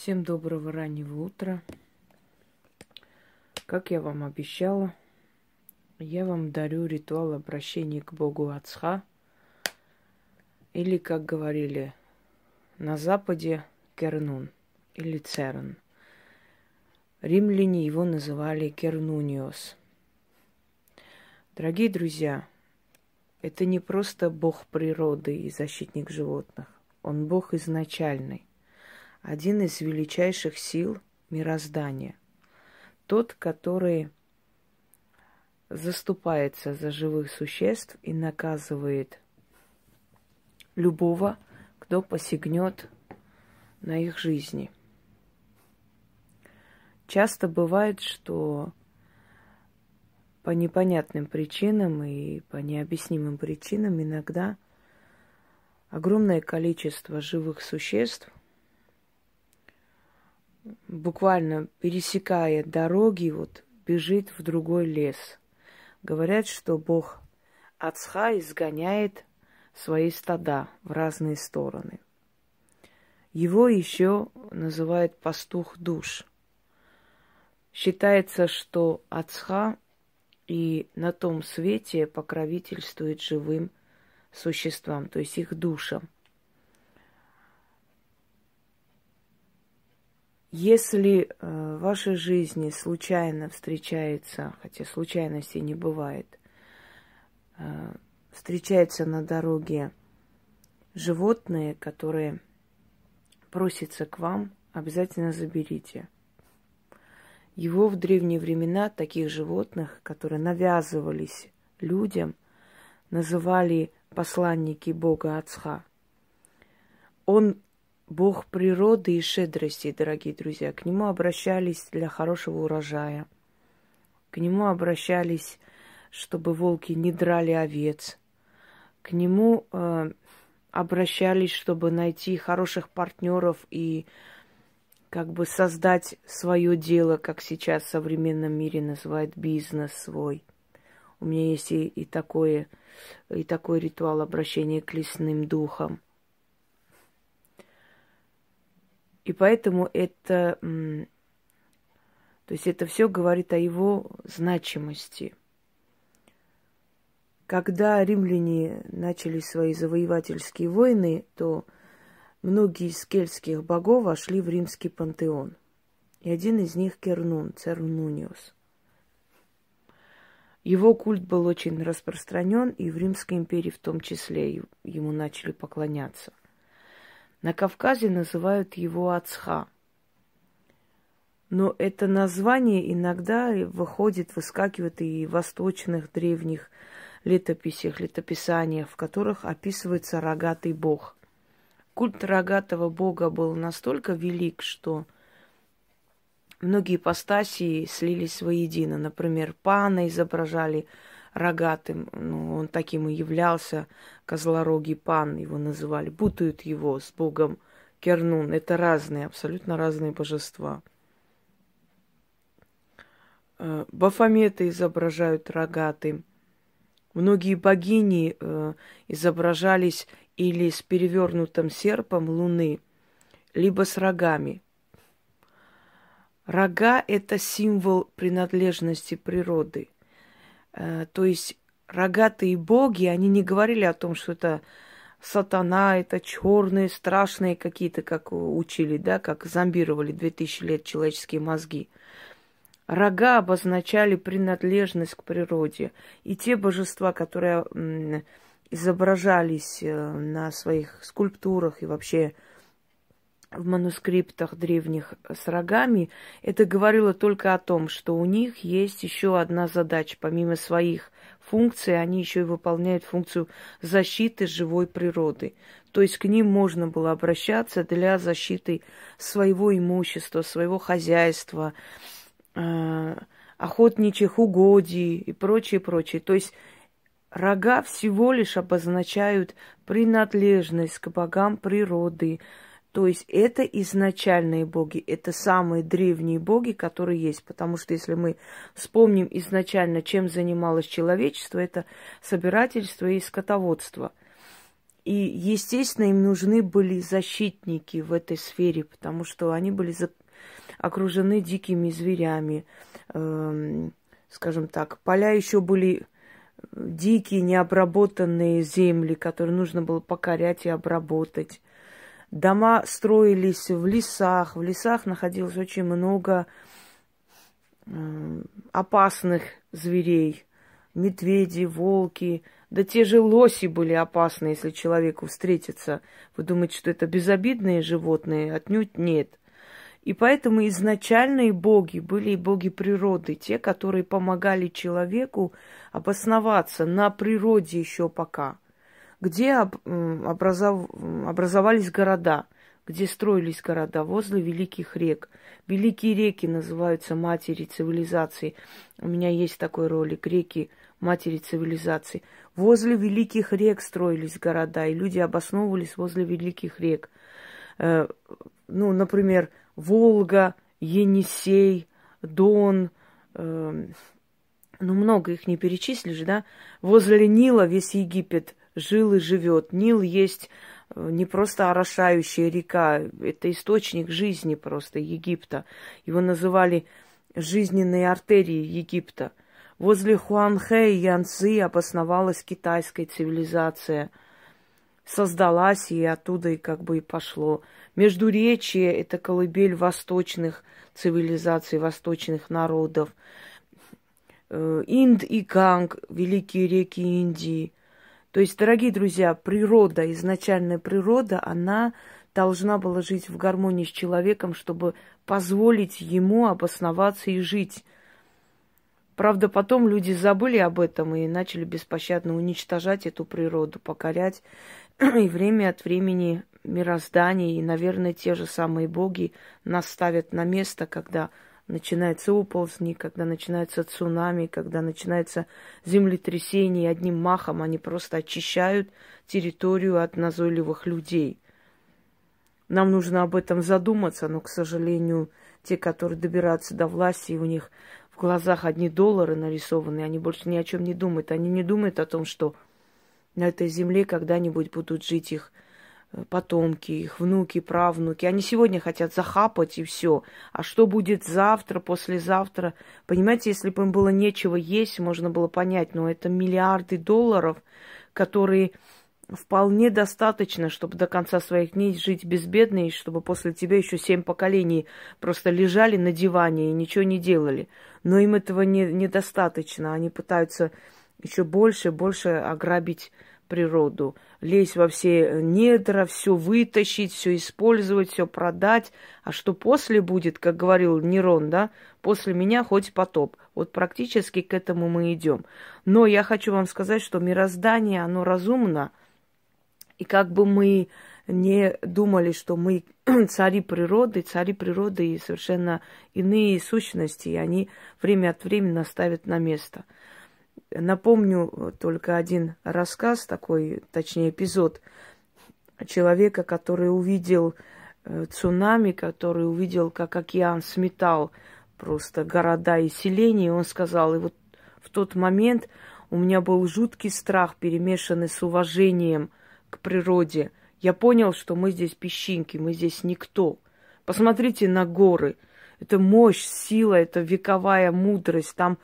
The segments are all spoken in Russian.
Всем доброго раннего утра. Как я вам обещала, я вам дарю ритуал обращения к Богу Ацха, или, как говорили на Западе, Кернун или Церн. Римляне его называли Кернуниос. Дорогие друзья, это не просто Бог природы и защитник животных. Он Бог изначальный один из величайших сил мироздания. Тот, который заступается за живых существ и наказывает любого, кто посягнет на их жизни. Часто бывает, что по непонятным причинам и по необъяснимым причинам иногда огромное количество живых существ буквально пересекая дороги, вот бежит в другой лес. Говорят, что Бог Ацха изгоняет свои стада в разные стороны. Его еще называют пастух душ. Считается, что Ацха и на том свете покровительствует живым существам, то есть их душам – Если э, в вашей жизни случайно встречается, хотя случайностей не бывает, э, встречается на дороге животные, которые просятся к вам, обязательно заберите. Его в древние времена таких животных, которые навязывались людям, называли посланники Бога Ацха. Он Бог природы и щедрости, дорогие друзья. К нему обращались для хорошего урожая. К нему обращались, чтобы волки не драли овец. К нему э, обращались, чтобы найти хороших партнеров и как бы создать свое дело, как сейчас в современном мире называют бизнес свой. У меня есть и, и такое, и такой ритуал обращения к лесным духам – И поэтому это, то есть это все говорит о его значимости. Когда римляне начали свои завоевательские войны, то многие из кельтских богов вошли в римский пантеон. И один из них Кернун, Цернуниус. Его культ был очень распространен, и в Римской империи в том числе ему начали поклоняться. На Кавказе называют его Ацха. Но это название иногда выходит, выскакивает и в восточных древних летописях, летописаниях, в которых описывается рогатый бог. Культ рогатого бога был настолько велик, что многие ипостасии слились воедино. Например, пана изображали рогатым, ну, он таким и являлся, козлорогий пан его называли, путают его с богом Кернун. Это разные, абсолютно разные божества. Э, Бафометы изображают рогатым. Многие богини э, изображались или с перевернутым серпом луны, либо с рогами. Рога – это символ принадлежности природы – то есть рогатые боги, они не говорили о том, что это сатана, это черные, страшные какие-то, как учили, да, как зомбировали 2000 лет человеческие мозги. Рога обозначали принадлежность к природе. И те божества, которые изображались э, на своих скульптурах и вообще в манускриптах древних с рогами, это говорило только о том, что у них есть еще одна задача. Помимо своих функций, они еще и выполняют функцию защиты живой природы. То есть к ним можно было обращаться для защиты своего имущества, своего хозяйства, э, охотничьих угодий и прочее, прочее. То есть рога всего лишь обозначают принадлежность к богам природы, то есть это изначальные боги, это самые древние боги, которые есть. Потому что если мы вспомним изначально, чем занималось человечество, это собирательство и скотоводство. И, естественно, им нужны были защитники в этой сфере, потому что они были за... окружены дикими зверями. Эм, скажем так, поля еще были дикие, необработанные земли, которые нужно было покорять и обработать. Дома строились в лесах. В лесах находилось очень много э, опасных зверей. Медведи, волки. Да те же лоси были опасны, если человеку встретиться. Вы думаете, что это безобидные животные? Отнюдь нет. И поэтому изначальные боги были боги природы, те, которые помогали человеку обосноваться на природе еще пока, где образов... образовались города, где строились города, возле великих рек. Великие реки называются матери цивилизации. У меня есть такой ролик «Реки матери цивилизации». Возле великих рек строились города, и люди обосновывались возле великих рек. Э, ну, например, Волга, Енисей, Дон, э, ну много их не перечислишь, да? Возле Нила весь Египет жил и живет. Нил есть э, не просто орошающая река, это источник жизни просто Египта. Его называли жизненные артерии Египта. Возле Хуанхэ и Янцзы обосновалась китайская цивилизация. Создалась и оттуда и как бы и пошло. Междуречие – это колыбель восточных цивилизаций, восточных народов. Э, Инд и Ганг – великие реки Индии. То есть, дорогие друзья, природа, изначальная природа, она должна была жить в гармонии с человеком, чтобы позволить ему обосноваться и жить. Правда, потом люди забыли об этом и начали беспощадно уничтожать эту природу, покорять. И время от времени мироздание и, наверное, те же самые боги нас ставят на место, когда начинается оползни, когда начинается цунами, когда начинается землетрясение, и одним махом они просто очищают территорию от назойливых людей. Нам нужно об этом задуматься, но, к сожалению, те, которые добираются до власти, у них в глазах одни доллары нарисованы, они больше ни о чем не думают. Они не думают о том, что на этой земле когда-нибудь будут жить их потомки, их внуки, правнуки. Они сегодня хотят захапать и все. А что будет завтра, послезавтра? Понимаете, если бы им было нечего есть, можно было понять, но это миллиарды долларов, которые вполне достаточно, чтобы до конца своих дней жить безбедно, и чтобы после тебя еще семь поколений просто лежали на диване и ничего не делали. Но им этого не, недостаточно. Они пытаются еще больше, больше ограбить природу, лезть во все недра, все вытащить, все использовать, все продать. А что после будет, как говорил Нерон, да, после меня хоть потоп. Вот практически к этому мы идем. Но я хочу вам сказать, что мироздание, оно разумно. И как бы мы не думали, что мы цари природы, цари природы и совершенно иные сущности, и они время от времени наставят на место – Напомню только один рассказ, такой, точнее, эпизод человека, который увидел э, цунами, который увидел, как океан сметал просто города и селения. Он сказал, и вот в тот момент у меня был жуткий страх, перемешанный с уважением к природе. Я понял, что мы здесь песчинки, мы здесь никто. Посмотрите на горы. Это мощь, сила, это вековая мудрость. Там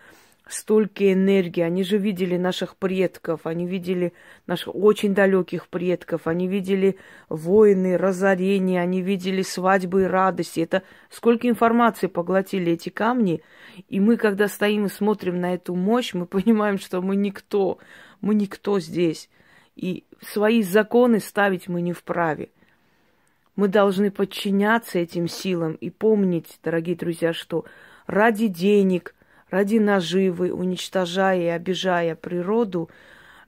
столько энергии. Они же видели наших предков, они видели наших очень далеких предков, они видели войны, разорения, они видели свадьбы и радости. Это сколько информации поглотили эти камни. И мы, когда стоим и смотрим на эту мощь, мы понимаем, что мы никто, мы никто здесь. И свои законы ставить мы не вправе. Мы должны подчиняться этим силам и помнить, дорогие друзья, что ради денег, ради наживы, уничтожая и обижая природу,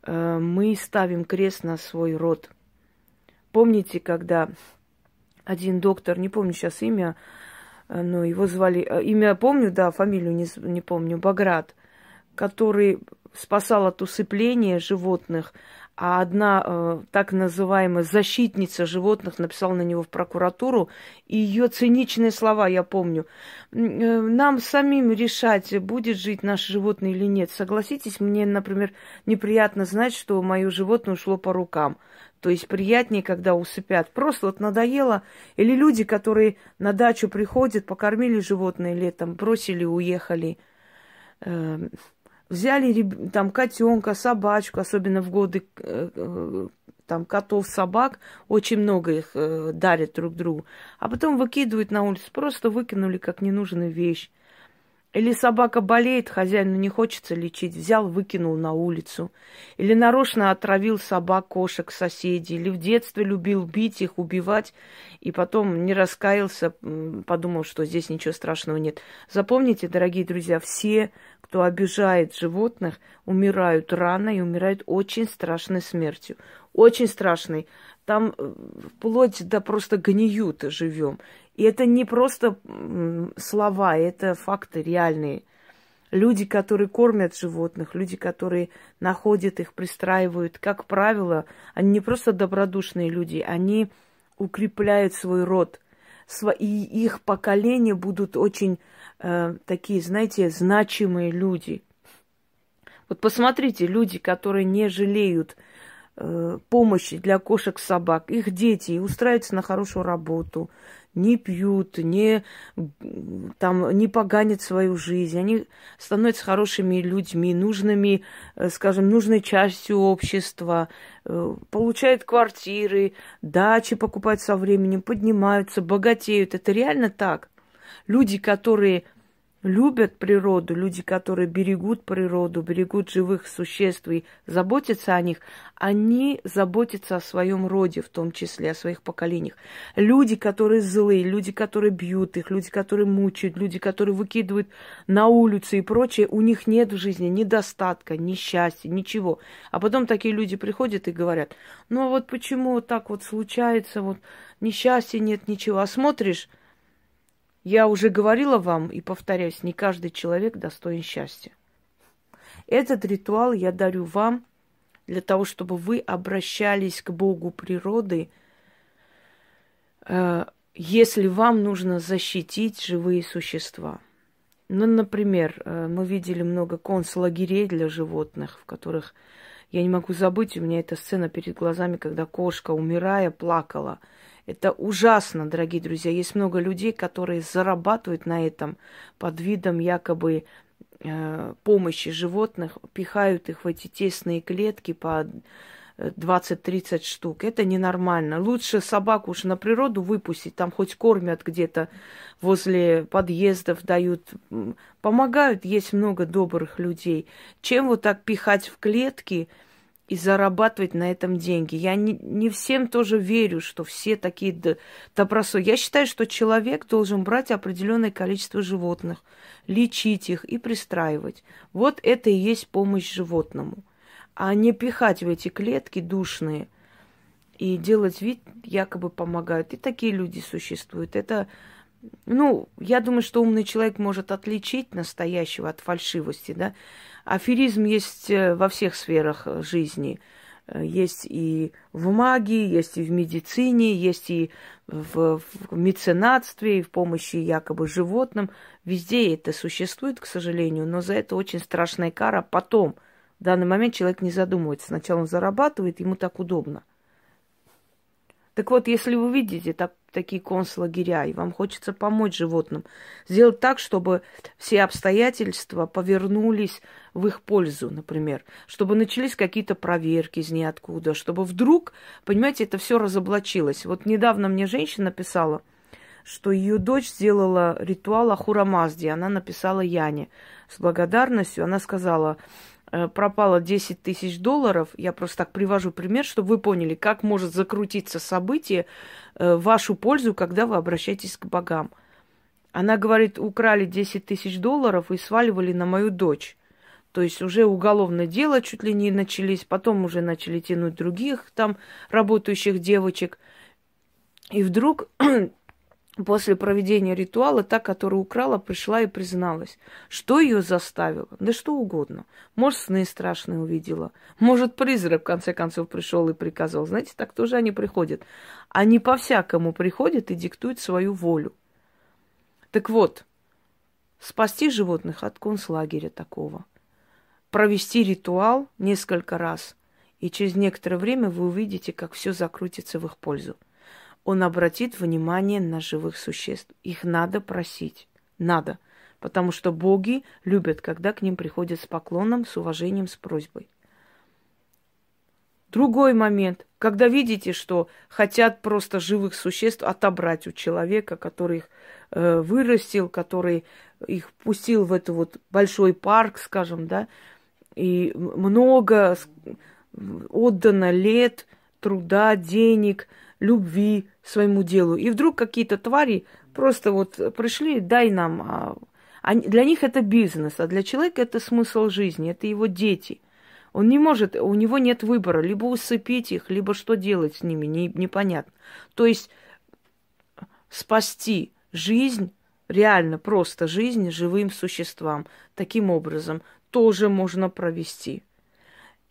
э, мы ставим крест на свой род. Помните, когда один доктор, не помню сейчас имя, э, но его звали, э, имя помню, да, фамилию не, не помню, Баграт, который спасал от усыпления животных, а одна э, так называемая защитница животных написала на него в прокуратуру, и ее циничные слова, я помню, э, нам самим решать, будет жить наше животное или нет. Согласитесь, мне, например, неприятно знать, что мое животное ушло по рукам. То есть приятнее, когда усыпят. Просто вот надоело. Или люди, которые на дачу приходят, покормили животное летом, бросили, уехали. Э, взяли там котенка, собачку, особенно в годы э, э, там котов, собак, очень много их э, дарят друг другу, а потом выкидывают на улицу, просто выкинули как ненужную вещь. Или собака болеет, хозяину не хочется лечить, взял, выкинул на улицу. Или нарочно отравил собак, кошек, соседей. Или в детстве любил бить их, убивать, и потом не раскаялся, подумал, что здесь ничего страшного нет. Запомните, дорогие друзья, все, кто обижает животных, умирают рано и умирают очень страшной смертью. Очень страшной. Там э, вплоть до просто гниют живем. И это не просто слова, это факты реальные. Люди, которые кормят животных, люди, которые находят их, пристраивают, как правило, они не просто добродушные люди, они укрепляют свой род. И их поколения будут очень э, такие, знаете, значимые люди. Вот посмотрите, люди, которые не жалеют э, помощи для кошек, собак, их дети устраиваются на хорошую работу, не пьют, не, там, не поганят свою жизнь. Они становятся хорошими людьми, нужными, э, скажем, нужной частью общества, э, получают квартиры, дачи покупают со временем, поднимаются, богатеют. Это реально так. Люди, которые любят природу, люди, которые берегут природу, берегут живых существ и заботятся о них, они заботятся о своем роде, в том числе о своих поколениях. Люди, которые злые, люди, которые бьют их, люди, которые мучают, люди, которые выкидывают на улицу и прочее, у них нет в жизни ни достатка, ни счастья, ничего. А потом такие люди приходят и говорят, ну а вот почему так вот случается, вот несчастья нет, ничего. А смотришь, я уже говорила вам и повторяюсь, не каждый человек достоин счастья. Этот ритуал я дарю вам для того, чтобы вы обращались к Богу природы, э, если вам нужно защитить живые существа. Ну, например, э, мы видели много концлагерей для животных, в которых я не могу забыть, у меня эта сцена перед глазами, когда кошка, умирая, плакала – это ужасно, дорогие друзья. Есть много людей, которые зарабатывают на этом под видом якобы э, помощи животных, пихают их в эти тесные клетки по 20-30 штук. Это ненормально. Лучше собаку уж на природу выпустить, там хоть кормят где-то возле подъездов, дают, помогают, есть много добрых людей, чем вот так пихать в клетки – и зарабатывать на этом деньги. Я не, не всем тоже верю, что все такие добросо. Я считаю, что человек должен брать определенное количество животных, лечить их и пристраивать. Вот это и есть помощь животному. А не пихать в эти клетки душные и делать вид, якобы помогают. И такие люди существуют. Это ну, я думаю, что умный человек может отличить настоящего от фальшивости, да. Аферизм есть э, во всех сферах э, жизни. Э, есть и в магии, есть и в медицине, есть и в, в меценатстве, и в помощи якобы животным. Везде это существует, к сожалению, но за это очень страшная кара. Потом, в данный момент человек не задумывается. Сначала он зарабатывает, ему так удобно. Так вот, если вы видите так, такие концлагеря, и вам хочется помочь животным, сделать так, чтобы все обстоятельства повернулись в их пользу, например, чтобы начались какие-то проверки из ниоткуда, чтобы вдруг, понимаете, это все разоблачилось. Вот недавно мне женщина писала, что ее дочь сделала ритуал Ахурамазди. Она написала Яне с благодарностью. Она сказала, пропало 10 тысяч долларов, я просто так привожу пример, чтобы вы поняли, как может закрутиться событие э, в вашу пользу, когда вы обращаетесь к богам. Она говорит, украли 10 тысяч долларов и сваливали на мою дочь. То есть уже уголовное дело чуть ли не начались, потом уже начали тянуть других там работающих девочек. И вдруг После проведения ритуала та, которая украла, пришла и призналась. Что ее заставило? Да что угодно. Может, сны страшные увидела. Может, призрак, в конце концов, пришел и приказал. Знаете, так тоже они приходят. Они по-всякому приходят и диктуют свою волю. Так вот, спасти животных от концлагеря такого, провести ритуал несколько раз И через некоторое время вы увидите, как все закрутится в их пользу. Он обратит внимание на живых существ. Их надо просить. Надо. Потому что боги любят, когда к ним приходят с поклоном, с уважением, с просьбой. Другой момент, когда видите, что хотят просто живых существ отобрать у человека, который их э, вырастил, который их пустил в этот вот большой парк, скажем, да, и много отдано лет, труда, денег, любви своему делу. И вдруг какие-то твари просто вот пришли, дай нам. А, для них это бизнес, а для человека это смысл жизни, это его дети – он не может, у него нет выбора, либо усыпить их, либо что делать с ними, не, непонятно. То есть спасти жизнь, реально просто жизнь живым существам, таким образом тоже можно провести.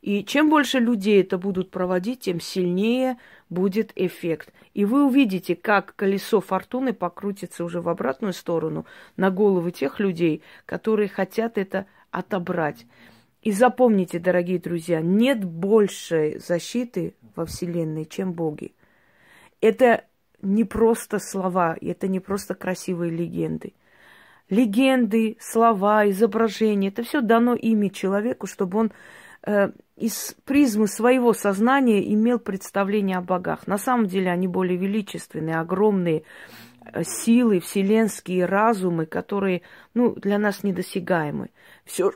И чем больше людей это будут проводить, тем сильнее будет эффект. И вы увидите, как колесо фортуны покрутится уже в обратную сторону на головы тех людей, которые хотят это отобрать. И запомните, дорогие друзья, нет большей защиты во Вселенной, чем боги. Это не просто слова, это не просто красивые легенды. Легенды, слова, изображения, это все дано ими человеку, чтобы он из призмы своего сознания имел представление о богах. На самом деле они более величественные, огромные э, силы, вселенские разумы, которые ну, для нас недосягаемы. Все,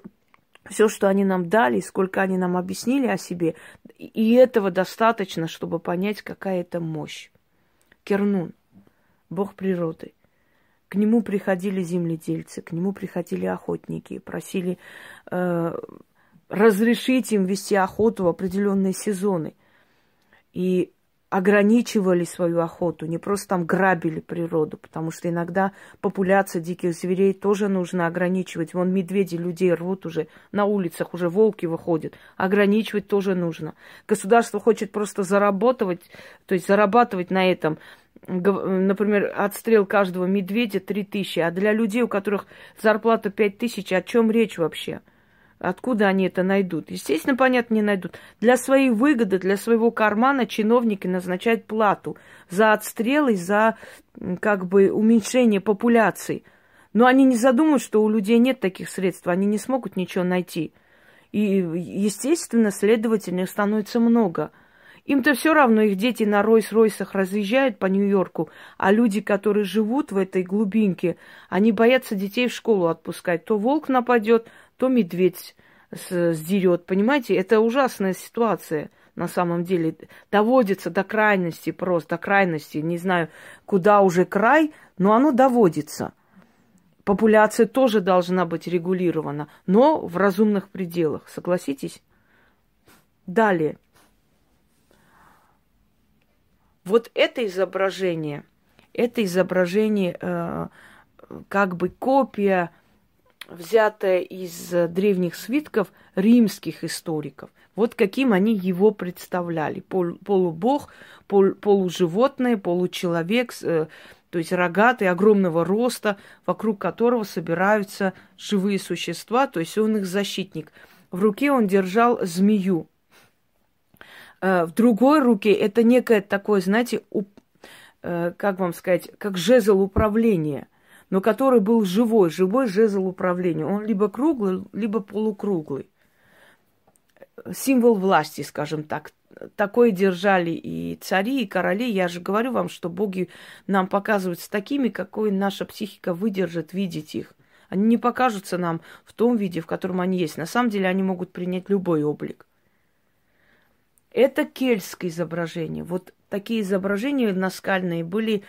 все, что они нам дали, сколько они нам объяснили о себе, и этого достаточно, чтобы понять, какая это мощь. Кернун, бог природы. К нему приходили земледельцы, к нему приходили охотники, просили э, разрешить им вести охоту в определенные сезоны. И ограничивали свою охоту, не просто там грабили природу, потому что иногда популяция диких зверей тоже нужно ограничивать. Вон медведи людей рвут уже, на улицах уже волки выходят. Ограничивать тоже нужно. Государство хочет просто заработать, то есть зарабатывать на этом. Например, отстрел каждого медведя 3 тысячи, а для людей, у которых зарплата 5 тысяч, о чем речь вообще? Откуда они это найдут? Естественно, понятно, не найдут. Для своей выгоды, для своего кармана чиновники назначают плату за отстрелы, за как бы уменьшение популяции. Но они не задумывают, что у людей нет таких средств, они не смогут ничего найти. И, естественно, следовательно, становится много. Им-то все равно, их дети на Ройс-Ройсах разъезжают по Нью-Йорку, а люди, которые живут в этой глубинке, они боятся детей в школу отпускать. То волк нападет, то медведь сдерет. Понимаете, это ужасная ситуация на самом деле. Доводится до крайности просто, до крайности. Не знаю, куда уже край, но оно доводится. Популяция тоже должна быть регулирована, но в разумных пределах. Согласитесь? Далее. Вот это изображение, это изображение э, как бы копия взятое из э, древних свитков римских историков. Вот каким они его представляли. Пол, полубог, пол, полуживотное, получеловек, э, то есть рогатый, огромного роста, вокруг которого собираются живые существа, то есть он их защитник. В руке он держал змею. Э, в другой руке это некое такое, знаете, уп, э, как вам сказать, как жезл управления но который был живой, живой жезл управления. Он либо круглый, либо полукруглый. Символ власти, скажем так. Такое держали и цари, и короли. Я же говорю вам, что боги нам показываются такими, какой наша психика выдержит видеть их. Они не покажутся нам в том виде, в котором они есть. На самом деле они могут принять любой облик. Это кельтское изображение. Вот такие изображения наскальные были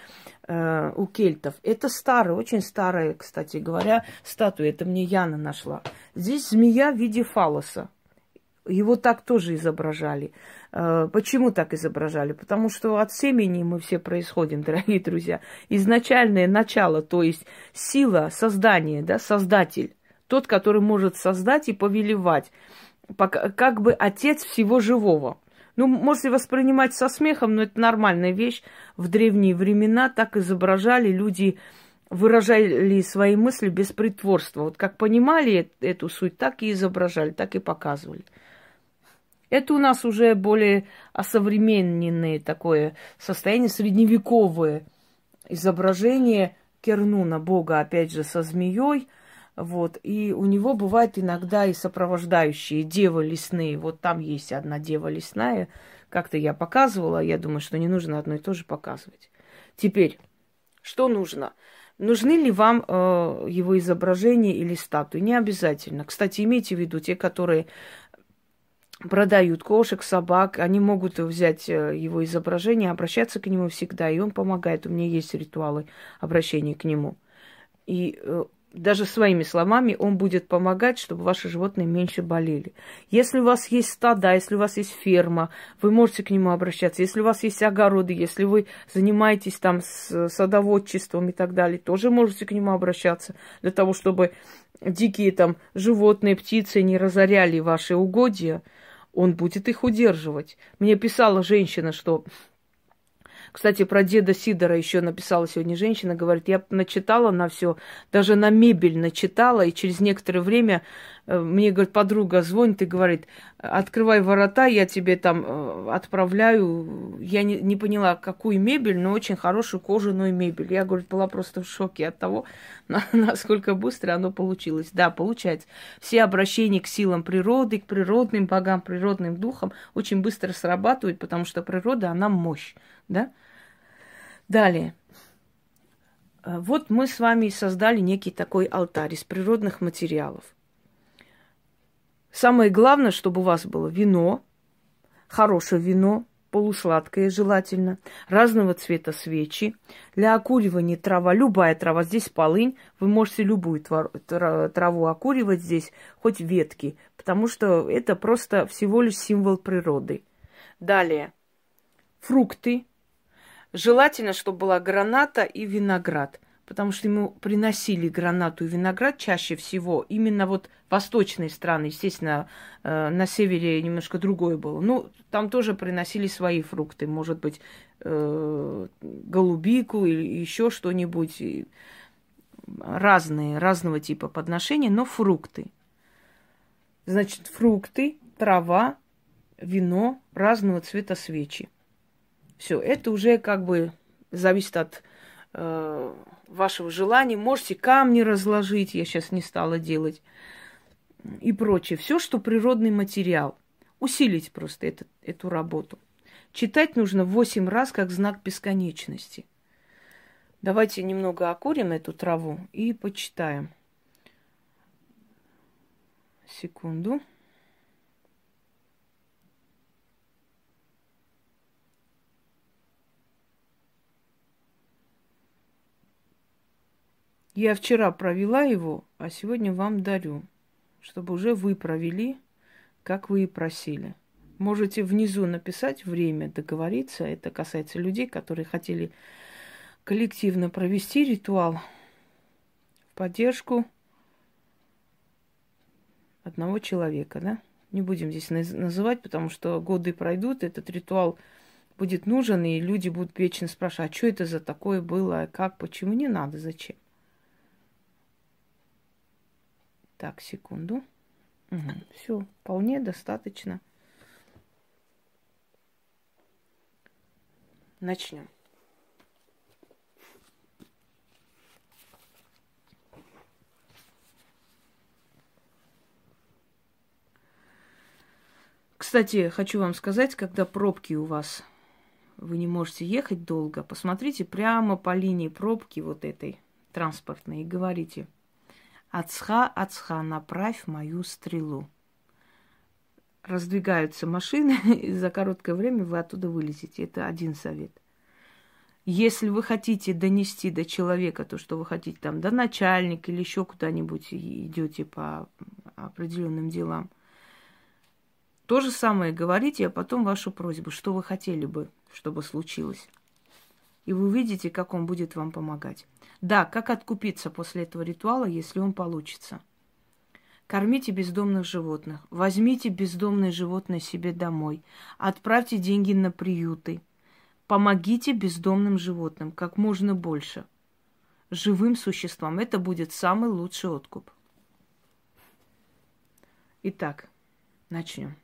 э, у кельтов. Это старая, очень старая, кстати говоря, статуя. Это мне Яна нашла. Здесь змея в виде фалоса. Его так тоже изображали. Э, почему так изображали? Потому что от семени мы все происходим, дорогие друзья. Изначальное начало, то есть сила создания, да, создатель. Тот, который может создать и повелевать. Как бы отец всего живого. Ну, можете воспринимать со смехом, но это нормальная вещь. В древние времена так изображали люди, выражали свои мысли без притворства. Вот как понимали эту суть, так и изображали, так и показывали. Это у нас уже более осовремененное такое состояние, средневековое изображение Кернуна, бога, опять же, со змеей. Вот, и у него бывают иногда и сопровождающие девы лесные. Вот там есть одна дева лесная, как-то я показывала, я думаю, что не нужно одно и то же показывать. Теперь, что нужно? Нужны ли вам э, его изображение или статуи? Не обязательно. Кстати, имейте в виду, те, которые продают кошек, собак, они могут взять э, его изображение, обращаться к нему всегда, и он помогает. У меня есть ритуалы обращения к нему. И э, даже своими словами он будет помогать, чтобы ваши животные меньше болели. Если у вас есть стада, если у вас есть ферма, вы можете к нему обращаться. Если у вас есть огороды, если вы занимаетесь там с садоводчеством и так далее, тоже можете к нему обращаться для того, чтобы дикие там животные, птицы не разоряли ваши угодья. Он будет их удерживать. Мне писала женщина, что кстати, про деда Сидора еще написала сегодня женщина, говорит, я начитала на все, даже на мебель начитала, и через некоторое время э, мне, говорит, подруга звонит и говорит, открывай ворота, я тебе там э, отправляю. Я не, не поняла, какую мебель, но очень хорошую кожаную мебель. Я, говорит, была просто в шоке от того, насколько быстро оно получилось. Да, получается. Все обращения к силам природы, к природным богам, природным духам очень быстро срабатывают, потому что природа, она мощь, да? Далее. Э, вот мы с вами создали некий такой алтарь из природных материалов. Самое главное, чтобы у вас было вино, хорошее вино, полусладкое желательно, разного цвета свечи. Для окуривания трава, любая трава, здесь полынь, вы можете любую траву окуривать здесь, хоть ветки, потому что это просто всего лишь символ природы. Далее, фрукты, Желательно, чтобы была граната и виноград, потому что ему приносили гранату и виноград чаще всего именно вот восточные страны. Естественно, э, на севере немножко другое было. Ну, там тоже приносили свои фрукты, может быть, э, голубику или еще что-нибудь. Разные, разного типа подношения, но фрукты. Значит, фрукты, трава, вино, разного цвета свечи. Все, это уже как бы зависит от э, вашего желания. Можете камни разложить, я сейчас не стала делать, и прочее. Все, что природный материал. Усилить просто это, эту работу. Читать нужно восемь раз как знак бесконечности. Давайте немного окурим эту траву и почитаем. Секунду. Я вчера провела его, а сегодня вам дарю, чтобы уже вы провели, как вы и просили. Можете внизу написать время, договориться. Это касается людей, которые хотели коллективно провести ритуал в поддержку одного человека, да? Не будем здесь называть, потому что годы пройдут, этот ритуал будет нужен, и люди будут вечно спрашивать, а что это за такое было, как, почему, не надо, зачем. Так, секунду. Угу. Все, вполне достаточно. Начнем. Кстати, хочу вам сказать, когда пробки у вас, вы не можете ехать долго, посмотрите прямо по линии пробки вот этой транспортной и говорите – Ацха, Ацха, направь мою стрелу. Раздвигаются машины, и за короткое время вы оттуда вылезете. Это один совет. Если вы хотите донести до человека то, что вы хотите там, до начальника или еще куда-нибудь идете по определенным делам, то же самое говорите, а потом вашу просьбу, что вы хотели бы, чтобы случилось. И вы увидите, как он будет вам помогать. Да, как откупиться после этого ритуала, если он получится? Кормите бездомных животных. Возьмите бездомные животные себе домой. Отправьте деньги на приюты. Помогите бездомным животным как можно больше. Живым существам. Это будет самый лучший откуп. Итак, начнем.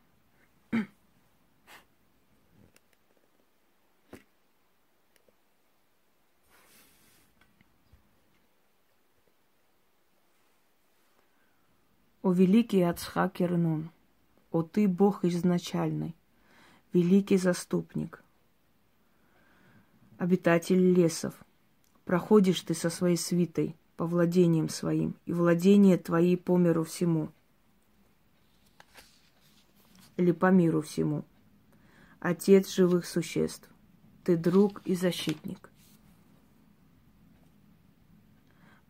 О великий Ацхак Ирнун, о ты Бог изначальный, великий заступник, обитатель лесов, проходишь ты со своей свитой по владениям своим, и владения твои по миру всему, или по миру всему. Отец живых существ, ты друг и защитник.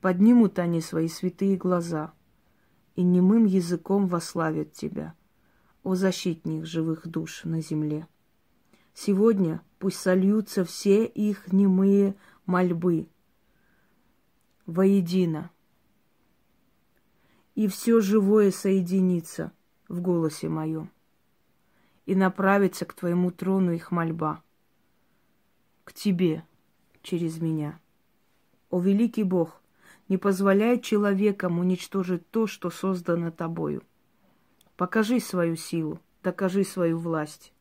Поднимут они свои святые глаза – и немым языком вославят тебя, о защитник живых душ на земле. Сегодня пусть сольются все их немые мольбы воедино, и все живое соединится в голосе моем, и направится к твоему трону их мольба, к тебе через меня. О великий Бог, не позволяй человекам уничтожить то, что создано тобою. Покажи свою силу, докажи свою власть.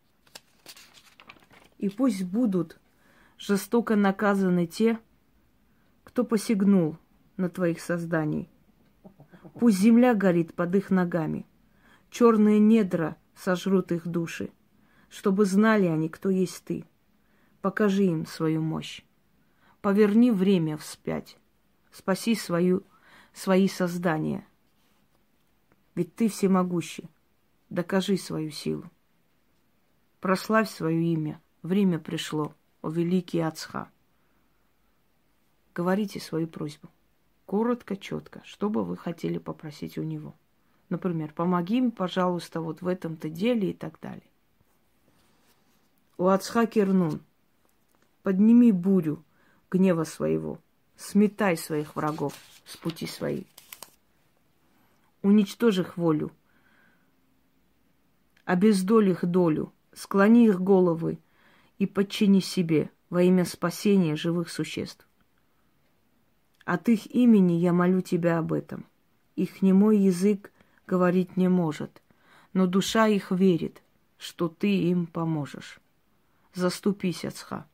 И пусть будут жестоко наказаны те, кто посягнул на твоих созданий. Пусть земля горит под их ногами, черные недра сожрут их души, чтобы знали они, кто есть ты. Покажи им свою мощь. Поверни время вспять спаси свою, свои создания. Ведь ты всемогущий. Докажи свою силу. Прославь свое имя. Время пришло, о великий Ацха. Говорите свою просьбу. Коротко, четко. Что бы вы хотели попросить у него? Например, помоги мне, пожалуйста, вот в этом-то деле и так далее. У Ацха Кернун, подними бурю гнева своего – Сметай своих врагов с пути своих. Уничтожь их волю. Обездоль их долю. Склони их головы и подчини себе во имя спасения живых существ. От их имени я молю тебя об этом. Их немой язык говорить не может, но душа их верит, что ты им поможешь. Заступись, Ацха,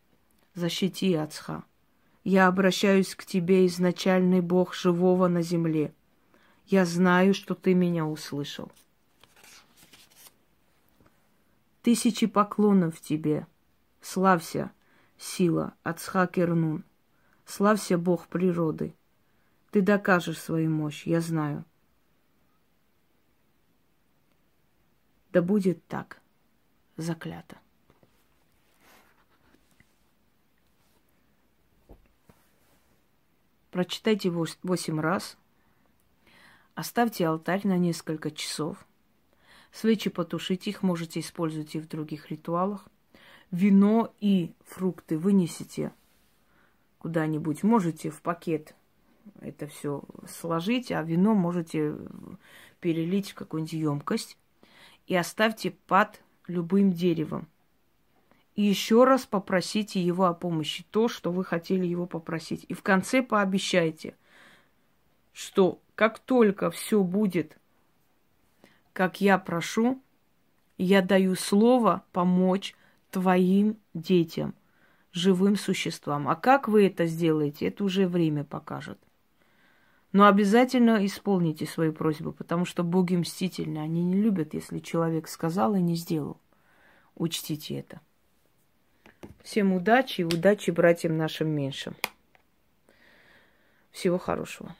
защити Ацха. Я обращаюсь к тебе, изначальный Бог живого на земле. Я знаю, что ты меня услышал. Тысячи поклонов тебе. Славься, сила, Ацхакернун. Славься, Бог природы. Ты докажешь свою мощь, я знаю. Да будет так, заклято. Прочитайте восемь раз. Оставьте алтарь на несколько часов. Свечи потушите, их можете использовать и в других ритуалах. Вино и фрукты вынесите куда-нибудь. Можете в пакет это все сложить, а вино можете перелить в какую-нибудь емкость и оставьте под любым деревом и еще раз попросите его о помощи, то, что вы хотели его попросить. И в конце пообещайте, что как только все будет, как я прошу, я даю слово помочь твоим детям, живым существам. А как вы это сделаете, это уже время покажет. Но обязательно исполните свою просьбу, потому что боги мстительны. Они не любят, если человек сказал и не сделал. Учтите это. Всем удачи и удачи братьям нашим меньшим. Всего хорошего.